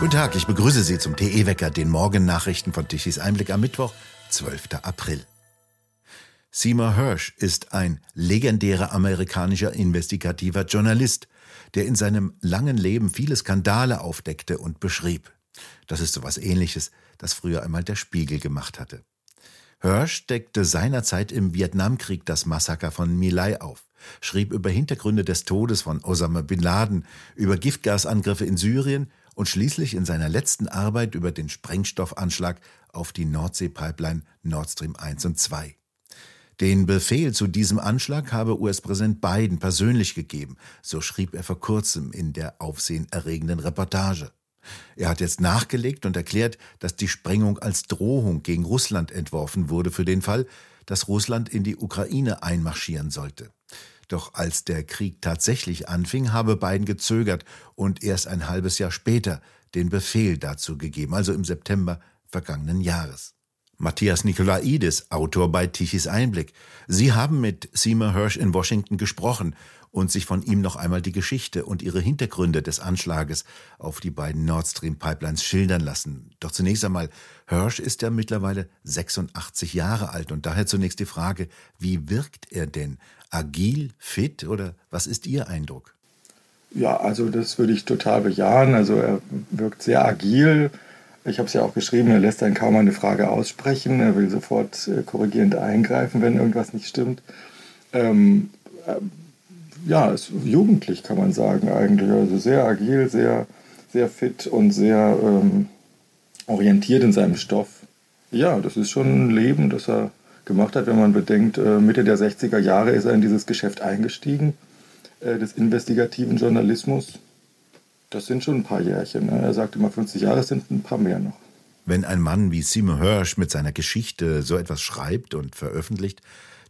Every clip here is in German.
Guten Tag, ich begrüße Sie zum TE-Wecker, den Morgennachrichten von Tichys Einblick am Mittwoch, 12. April. Seymour Hirsch ist ein legendärer amerikanischer investigativer Journalist, der in seinem langen Leben viele Skandale aufdeckte und beschrieb. Das ist so was ähnliches, das früher einmal der Spiegel gemacht hatte. Hirsch deckte seinerzeit im Vietnamkrieg das Massaker von My Lai auf, schrieb über Hintergründe des Todes von Osama bin Laden, über Giftgasangriffe in Syrien und schließlich in seiner letzten Arbeit über den Sprengstoffanschlag auf die Nordsee-Pipeline Nord Stream 1 und 2. Den Befehl zu diesem Anschlag habe US-Präsident Biden persönlich gegeben, so schrieb er vor kurzem in der aufsehenerregenden Reportage. Er hat jetzt nachgelegt und erklärt, dass die Sprengung als Drohung gegen Russland entworfen wurde für den Fall, dass Russland in die Ukraine einmarschieren sollte. Doch als der Krieg tatsächlich anfing, habe Biden gezögert und erst ein halbes Jahr später den Befehl dazu gegeben, also im September vergangenen Jahres. Matthias Nikolaidis, Autor bei Tichys Einblick. Sie haben mit Seymour Hirsch in Washington gesprochen und sich von ihm noch einmal die Geschichte und ihre Hintergründe des Anschlages auf die beiden Nord Stream Pipelines schildern lassen. Doch zunächst einmal, Hirsch ist ja mittlerweile 86 Jahre alt und daher zunächst die Frage, wie wirkt er denn? agil, fit oder was ist Ihr Eindruck? Ja, also das würde ich total bejahen. Also er wirkt sehr agil. Ich habe es ja auch geschrieben, er lässt dann kaum eine Frage aussprechen. Er will sofort äh, korrigierend eingreifen, wenn irgendwas nicht stimmt. Ähm, äh, ja, ist jugendlich kann man sagen eigentlich. Also sehr agil, sehr, sehr fit und sehr ähm, orientiert in seinem Stoff. Ja, das ist schon ein Leben, das er gemacht hat, wenn man bedenkt, äh, Mitte der 60er Jahre ist er in dieses Geschäft eingestiegen, äh, des investigativen Journalismus. Das sind schon ein paar Jährchen. Ne? Er sagt immer, 50 Jahre sind ein paar mehr noch. Wenn ein Mann wie Simon Hirsch mit seiner Geschichte so etwas schreibt und veröffentlicht,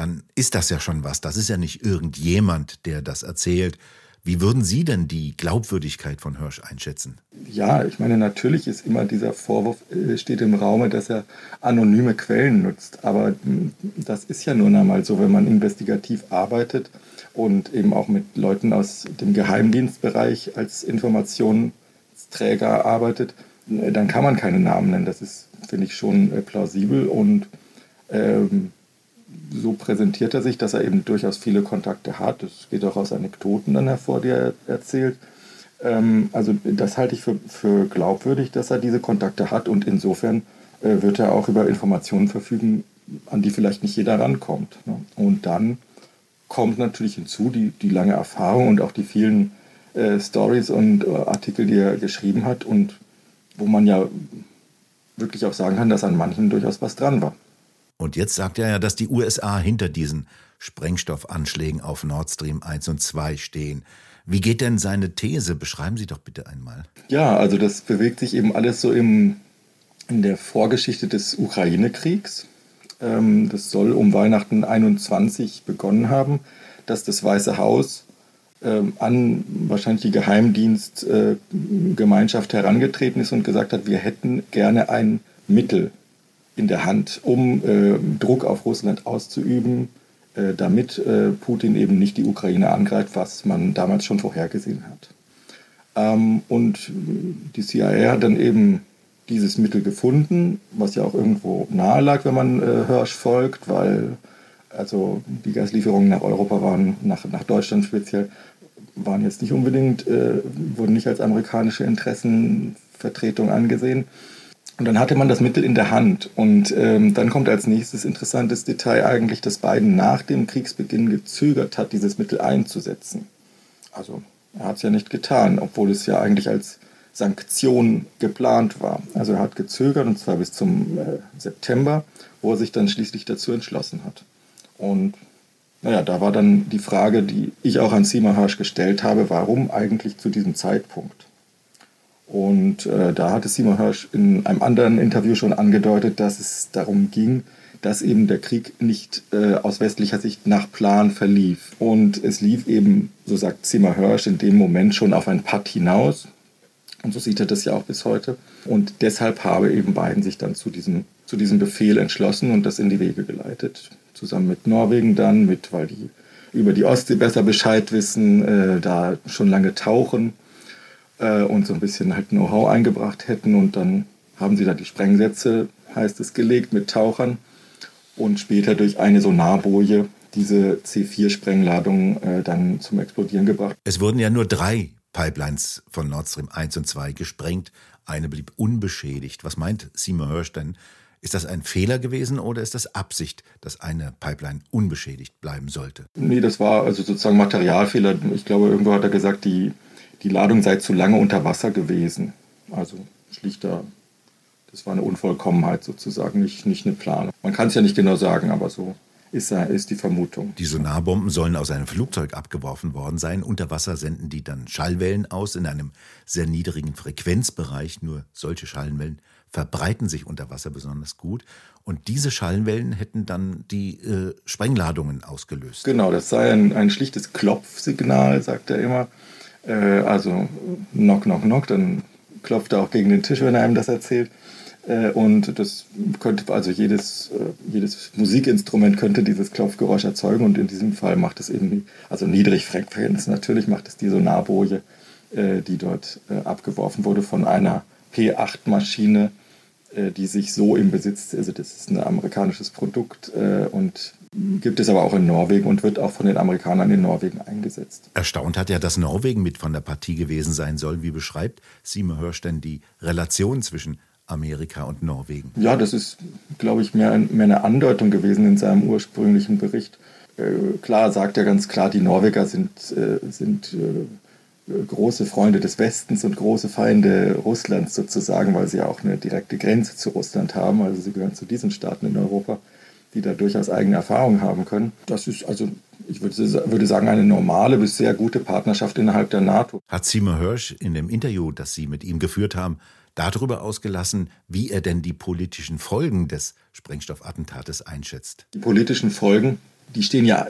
dann ist das ja schon was. Das ist ja nicht irgendjemand, der das erzählt, wie würden Sie denn die Glaubwürdigkeit von Hirsch einschätzen? Ja, ich meine, natürlich ist immer dieser Vorwurf, äh, steht im Raume, dass er anonyme Quellen nutzt. Aber hm, das ist ja nun einmal so, wenn man investigativ arbeitet und eben auch mit Leuten aus dem Geheimdienstbereich als Informationsträger arbeitet, äh, dann kann man keine Namen nennen. Das ist, finde ich, schon äh, plausibel und ähm, so präsentiert er sich, dass er eben durchaus viele Kontakte hat. Das geht auch aus Anekdoten dann hervor, die er erzählt. Ähm, also das halte ich für, für, glaubwürdig, dass er diese Kontakte hat und insofern äh, wird er auch über Informationen verfügen, an die vielleicht nicht jeder rankommt. Ne? Und dann kommt natürlich hinzu die, die lange Erfahrung und auch die vielen äh, Stories und äh, Artikel, die er geschrieben hat und wo man ja wirklich auch sagen kann, dass an manchen durchaus was dran war. Und jetzt sagt er ja, dass die USA hinter diesen Sprengstoffanschlägen auf Nord Stream 1 und 2 stehen. Wie geht denn seine These? Beschreiben Sie doch bitte einmal. Ja, also das bewegt sich eben alles so im, in der Vorgeschichte des Ukraine-Kriegs. Ähm, das soll um Weihnachten 21 begonnen haben, dass das Weiße Haus ähm, an wahrscheinlich die Geheimdienstgemeinschaft äh, herangetreten ist und gesagt hat, wir hätten gerne ein Mittel in der Hand, um äh, Druck auf Russland auszuüben, äh, damit äh, Putin eben nicht die Ukraine angreift, was man damals schon vorhergesehen hat. Ähm, und die CIA hat dann eben dieses Mittel gefunden, was ja auch irgendwo nahe lag, wenn man äh, Hirsch folgt, weil also die Gaslieferungen nach Europa waren, nach, nach Deutschland speziell, waren jetzt nicht unbedingt, äh, wurden nicht als amerikanische Interessenvertretung angesehen. Und dann hatte man das Mittel in der Hand. Und ähm, dann kommt als nächstes interessantes Detail eigentlich, dass Biden nach dem Kriegsbeginn gezögert hat, dieses Mittel einzusetzen. Also er hat es ja nicht getan, obwohl es ja eigentlich als Sanktion geplant war. Also er hat gezögert und zwar bis zum äh, September, wo er sich dann schließlich dazu entschlossen hat. Und naja, da war dann die Frage, die ich auch an Sima Harsch gestellt habe, warum eigentlich zu diesem Zeitpunkt? Und äh, da hatte Simon Hirsch in einem anderen Interview schon angedeutet, dass es darum ging, dass eben der Krieg nicht äh, aus westlicher Sicht nach Plan verlief. Und es lief eben, so sagt Simon Hirsch, in dem Moment schon auf ein Patt hinaus. Und so sieht er das ja auch bis heute. Und deshalb habe eben Biden sich dann zu diesem, zu diesem Befehl entschlossen und das in die Wege geleitet. Zusammen mit Norwegen dann, mit, weil die über die Ostsee besser Bescheid wissen, äh, da schon lange tauchen äh, und so ein bisschen halt Know-how eingebracht hätten. Und dann haben sie da die Sprengsätze, heißt es, gelegt mit Tauchern und später durch eine Sonarboje diese C4-Sprengladung äh, dann zum Explodieren gebracht. Es wurden ja nur drei Pipelines von Nord Stream 1 und 2 gesprengt. Eine blieb unbeschädigt. Was meint Seymour Hirsch denn? Ist das ein Fehler gewesen oder ist das Absicht, dass eine Pipeline unbeschädigt bleiben sollte? Nee, das war also sozusagen Materialfehler. Ich glaube, irgendwo hat er gesagt, die, die Ladung sei zu lange unter Wasser gewesen. Also schlichter, das war eine Unvollkommenheit sozusagen, nicht, nicht eine Planung. Man kann es ja nicht genau sagen, aber so ist, ist die Vermutung. Die Sonarbomben sollen aus einem Flugzeug abgeworfen worden sein. Unter Wasser senden die dann Schallwellen aus in einem sehr niedrigen Frequenzbereich. Nur solche Schallwellen verbreiten sich unter Wasser besonders gut. Und diese Schallwellen hätten dann die äh, Sprengladungen ausgelöst. Genau, das sei ein, ein schlichtes Klopfsignal, sagt er immer. Äh, also knock, knock, knock, dann klopft er auch gegen den Tisch, wenn er einem das erzählt. Äh, und das könnte, also jedes, äh, jedes Musikinstrument könnte dieses Klopfgeräusch erzeugen und in diesem Fall macht es eben, also Niedrigfrequenz natürlich macht es die Sonarboje, äh, die dort abgeworfen wurde von einer P8-Maschine, die sich so im Besitz, also das ist ein amerikanisches Produkt und gibt es aber auch in Norwegen und wird auch von den Amerikanern in Norwegen eingesetzt. Erstaunt hat ja, dass Norwegen mit von der Partie gewesen sein soll. Wie beschreibt Seymour Hirsch denn die Relation zwischen Amerika und Norwegen? Ja, das ist, glaube ich, mehr, mehr eine Andeutung gewesen in seinem ursprünglichen Bericht. Äh, klar sagt er ganz klar, die Norweger sind, äh, sind äh, große Freunde des Westens und große Feinde Russlands sozusagen, weil sie ja auch eine direkte Grenze zu Russland haben. Also sie gehören zu diesen Staaten in Europa, die da durchaus eigene Erfahrungen haben können. Das ist also, ich würde, sagen, eine normale bis sehr gute Partnerschaft innerhalb der NATO. Hat Seymour Hirsch in dem Interview, das Sie mit ihm geführt haben, darüber ausgelassen, wie er denn die politischen Folgen des Sprengstoffattentates einschätzt. Die politischen Folgen, die stehen ja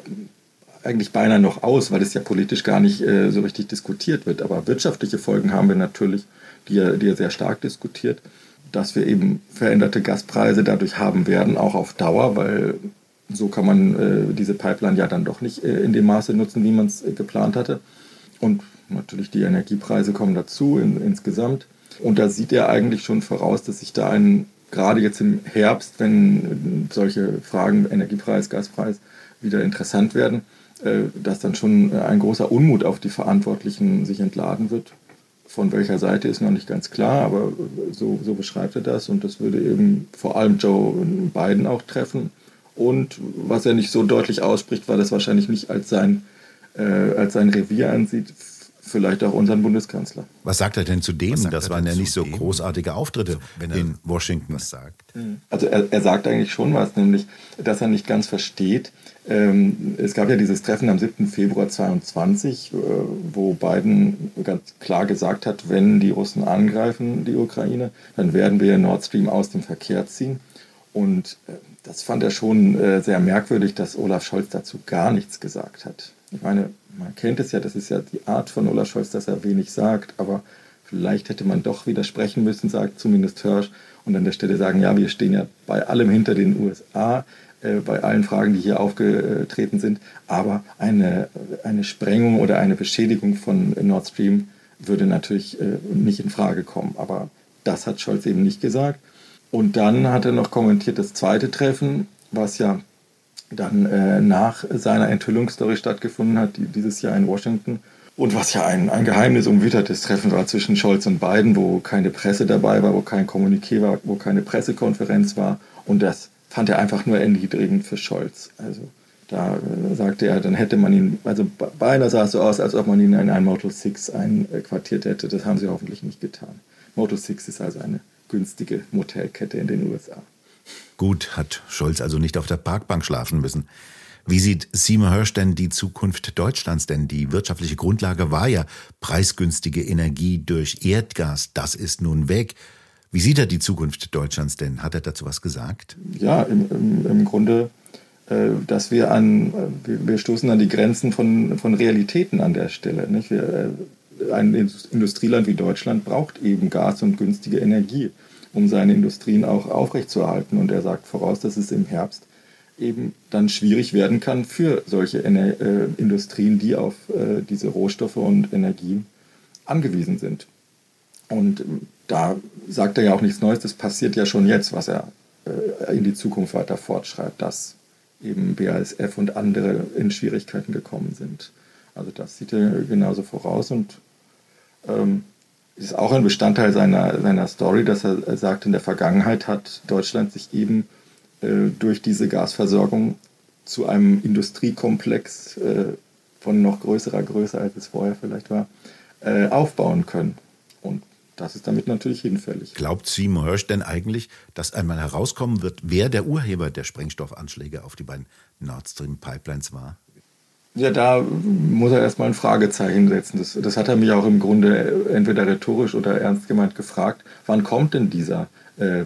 eigentlich beinahe noch aus, weil es ja politisch gar nicht äh, so richtig diskutiert wird. Aber wirtschaftliche Folgen haben wir natürlich, die er, die er sehr stark diskutiert, dass wir eben veränderte Gaspreise dadurch haben werden, auch auf Dauer, weil so kann man äh, diese Pipeline ja dann doch nicht äh, in dem Maße nutzen, wie man es äh, geplant hatte. Und natürlich die Energiepreise kommen dazu in, insgesamt. Und da sieht er eigentlich schon voraus, dass sich da ein, gerade jetzt im Herbst, wenn solche Fragen Energiepreis, Gaspreis wieder interessant werden, äh, dass dann schon ein großer Unmut auf die Verantwortlichen sich entladen wird. Von welcher Seite ist noch nicht ganz klar, aber so, so beschreibt er das und das würde eben vor allem Joe Biden auch treffen. Und was er nicht so deutlich ausspricht, weil das wahrscheinlich nicht als sein, äh, als sein Revier ansieht, vielleicht auch unseren Bundeskanzler. Was sagt er denn zu dem? Das waren ja nicht so großartige Auftritte, wenn er in Washington was sagt. Mhm. Also er, er, sagt eigentlich schon was, nämlich, dass er nicht ganz versteht. Ähm, es gab ja dieses Treffen am 7. Februar 2022, äh, wo Biden ganz klar gesagt hat, wenn die Russen angreifen, die Ukraine, dann werden wir Nord Stream aus dem Verkehr ziehen. Und äh, das fand er schon äh, sehr merkwürdig, dass Olaf Scholz dazu gar nichts gesagt hat. Ich meine, man kennt es ja, das ist ja die Art von Olaf Scholz, dass er wenig sagt, aber vielleicht hätte man doch widersprechen müssen, sagt zumindest Hirsch, und an der Stelle sagen, ja, wir stehen ja bei allem hinter den USA, äh, bei allen Fragen, die hier aufgetreten sind, aber eine, eine Sprengung oder eine Beschädigung von Nord Stream würde natürlich äh, nicht in Frage kommen. Aber das hat Scholz eben nicht gesagt. Und dann hat er noch kommentiert das zweite Treffen, was ja dann äh, nach seiner Enthüllungsstory stattgefunden hat, die, dieses Jahr in Washington. Und was ja ein, ein Geheimnis umwittertes Treffen war zwischen Scholz und Biden, wo keine Presse dabei war, wo kein Kommuniqué war, wo keine Pressekonferenz war. Und das fand er einfach nur erniedrigend für Scholz. Also da äh, sagte er, dann hätte man ihn, also beinahe sah es so aus, als ob man ihn in ein Motel 6 einquartiert hätte. Das haben sie hoffentlich nicht getan. Motel 6 ist also eine günstige Motelkette in den USA. Gut, hat Scholz also nicht auf der Parkbank schlafen müssen. Wie sieht Seymour Hirsch denn die Zukunft Deutschlands? Denn die wirtschaftliche Grundlage war ja preisgünstige Energie durch Erdgas. Das ist nun weg. Wie sieht er die Zukunft Deutschlands denn? Hat er dazu was gesagt? Ja, im, im, im Grunde, äh, dass wir an, wir, wir, stoßen an die Grenzen von, von Realitäten an der Stelle. Wir, äh, ein Industrieland wie Deutschland braucht eben Gas und günstige Energie um seine Industrien auch aufrechtzuerhalten. Und er sagt voraus, dass es im Herbst eben dann schwierig werden kann für solche Ener äh, Industrien, die auf äh, diese Rohstoffe und Energien angewiesen sind. Und da sagt er ja auch nichts Neues, das passiert ja schon jetzt, was er äh, in die Zukunft weiter fortschreibt, dass eben BASF und andere in Schwierigkeiten gekommen sind. Also das sieht er genauso voraus und ähm, ist auch ein Bestandteil seiner, seiner Story, dass er sagt, in der Vergangenheit hat Deutschland sich eben äh, durch diese Gasversorgung zu einem Industriekomplex äh, von noch größerer Größe, als es vorher vielleicht war, äh, aufbauen können. Und das ist damit natürlich hinfällig. Glaubt Seymour Hirsch denn eigentlich, dass einmal herauskommen wird, wer der Urheber der Sprengstoffanschläge auf die beiden Nord Stream Pipelines war? Ja, da muss er erstmal ein Fragezeichen setzen. Das, das hat er mich auch im Grunde entweder rhetorisch oder ernst gemeint gefragt. Wann kommt denn dieser äh,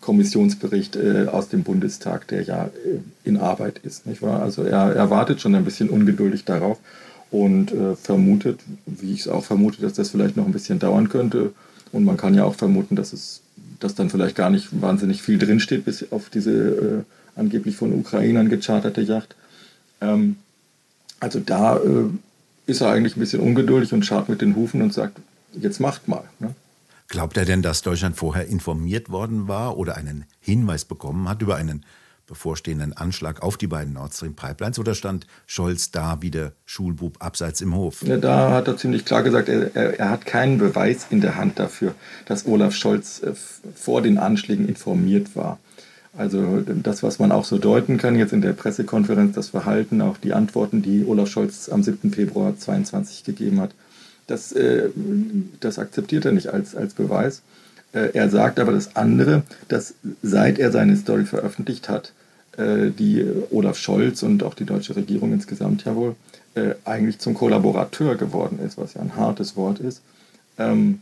Kommissionsbericht äh, aus dem Bundestag, der ja äh, in Arbeit ist? Nicht wahr? Also er, er wartet schon ein bisschen ungeduldig darauf und äh, vermutet, wie ich es auch vermute, dass das vielleicht noch ein bisschen dauern könnte. Und man kann ja auch vermuten, dass es dass dann vielleicht gar nicht wahnsinnig viel drinsteht, bis auf diese äh, angeblich von Ukrainern gecharterte Yacht. Ähm, also da äh, ist er eigentlich ein bisschen ungeduldig und schaut mit den Hufen und sagt, jetzt macht mal. Ne? Glaubt er denn, dass Deutschland vorher informiert worden war oder einen Hinweis bekommen hat über einen bevorstehenden Anschlag auf die beiden Nord Stream Pipelines oder stand Scholz da wie der Schulbub abseits im Hof? Ja, da hat er ziemlich klar gesagt, er, er, er, hat keinen Beweis in der Hand dafür, dass Olaf Scholz äh, vor den Anschlägen informiert war. Also das, was man auch so deuten kann jetzt in der Pressekonferenz, das Verhalten, auch die Antworten, die Olaf Scholz am 7. Februar 22 gegeben hat, das, äh, das akzeptiert er nicht als, als Beweis. Äh, er sagt aber das andere, dass seit er seine Story veröffentlicht hat, äh, die Olaf Scholz und auch die deutsche Regierung insgesamt ja wohl äh, eigentlich zum Kollaborateur geworden ist, was ja ein hartes Wort ist, ähm,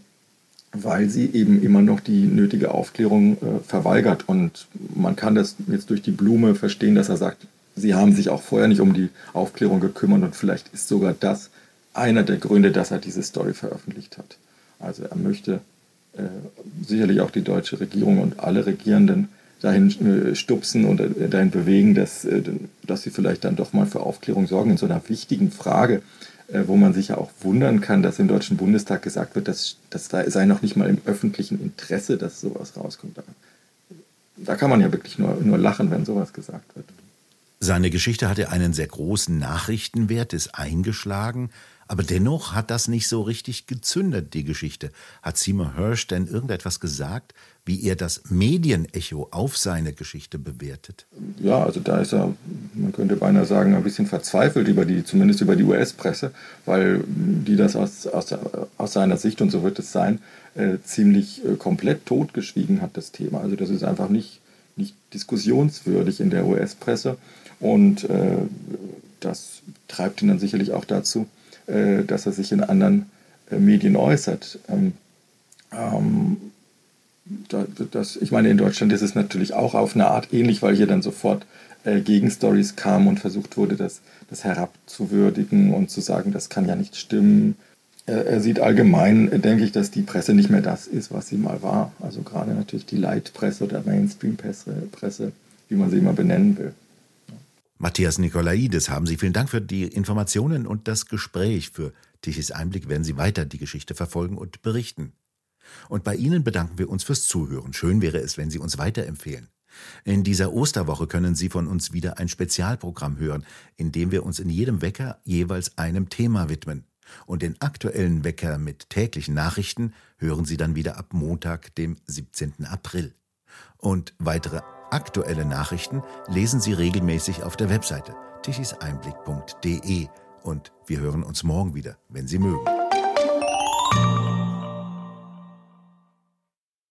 weil sie eben immer noch die nötige Aufklärung verweigert. Und man kann das jetzt durch die Blume verstehen, dass er sagt, sie haben sich auch vorher nicht um die Aufklärung gekümmert und vielleicht ist sogar das einer der Gründe, dass er diese Story veröffentlicht hat. Also er möchte äh, sicherlich auch die deutsche Regierung und alle Regierenden dahin äh, stupsen und äh, dahin bewegen, dass, dass sie vielleicht dann doch mal für Aufklärung sorgen in so einer wichtigen Frage, wo man sich ja auch wundern kann, dass im Deutschen Bundestag gesagt wird, dass das sei noch nicht mal im öffentlichen Interesse, dass sowas rauskommt. Da, da kann man ja wirklich nur, nur lachen, wenn sowas gesagt wird. Seine Geschichte hatte einen sehr großen Nachrichtenwert, ist eingeschlagen. Aber dennoch hat das nicht so richtig gezündet, die Geschichte. Hat Seymour Hirsch denn irgendetwas gesagt, wie er das Medienecho auf seine Geschichte bewertet? Ja, also da ist er, man könnte beinahe sagen, ein bisschen verzweifelt über die, zumindest über die US-Presse, weil die das aus, aus, aus seiner Sicht, und so wird es sein, äh, ziemlich äh, komplett totgeschwiegen hat, das Thema. Also das ist einfach nicht, nicht diskussionswürdig in der US-Presse und äh, das treibt ihn dann sicherlich auch dazu, äh, dass er sich in anderen äh, Medien äußert. Ähm, ähm, das, ich meine, in Deutschland ist es natürlich auch auf eine Art ähnlich, weil hier dann sofort äh, Gegenstories kamen und versucht wurde, das, das herabzuwürdigen und zu sagen, das kann ja nicht stimmen. Er, er sieht allgemein, denke ich, dass die Presse nicht mehr das ist, was sie mal war. Also gerade natürlich die Leitpresse oder Mainstream-Presse, wie man sie immer benennen will. Matthias Nikolaidis, haben Sie vielen Dank für die Informationen und das Gespräch. Für Tichys Einblick werden Sie weiter die Geschichte verfolgen und berichten. Und bei Ihnen bedanken wir uns fürs Zuhören. Schön wäre es, wenn Sie uns weiterempfehlen. In dieser Osterwoche können Sie von uns wieder ein Spezialprogramm hören, in dem wir uns in jedem Wecker jeweils einem Thema widmen. Und den aktuellen Wecker mit täglichen Nachrichten hören Sie dann wieder ab Montag, dem 17. April. Und weitere Aktuelle Nachrichten lesen Sie regelmäßig auf der Webseite tichiseinblick.de und wir hören uns morgen wieder, wenn Sie mögen.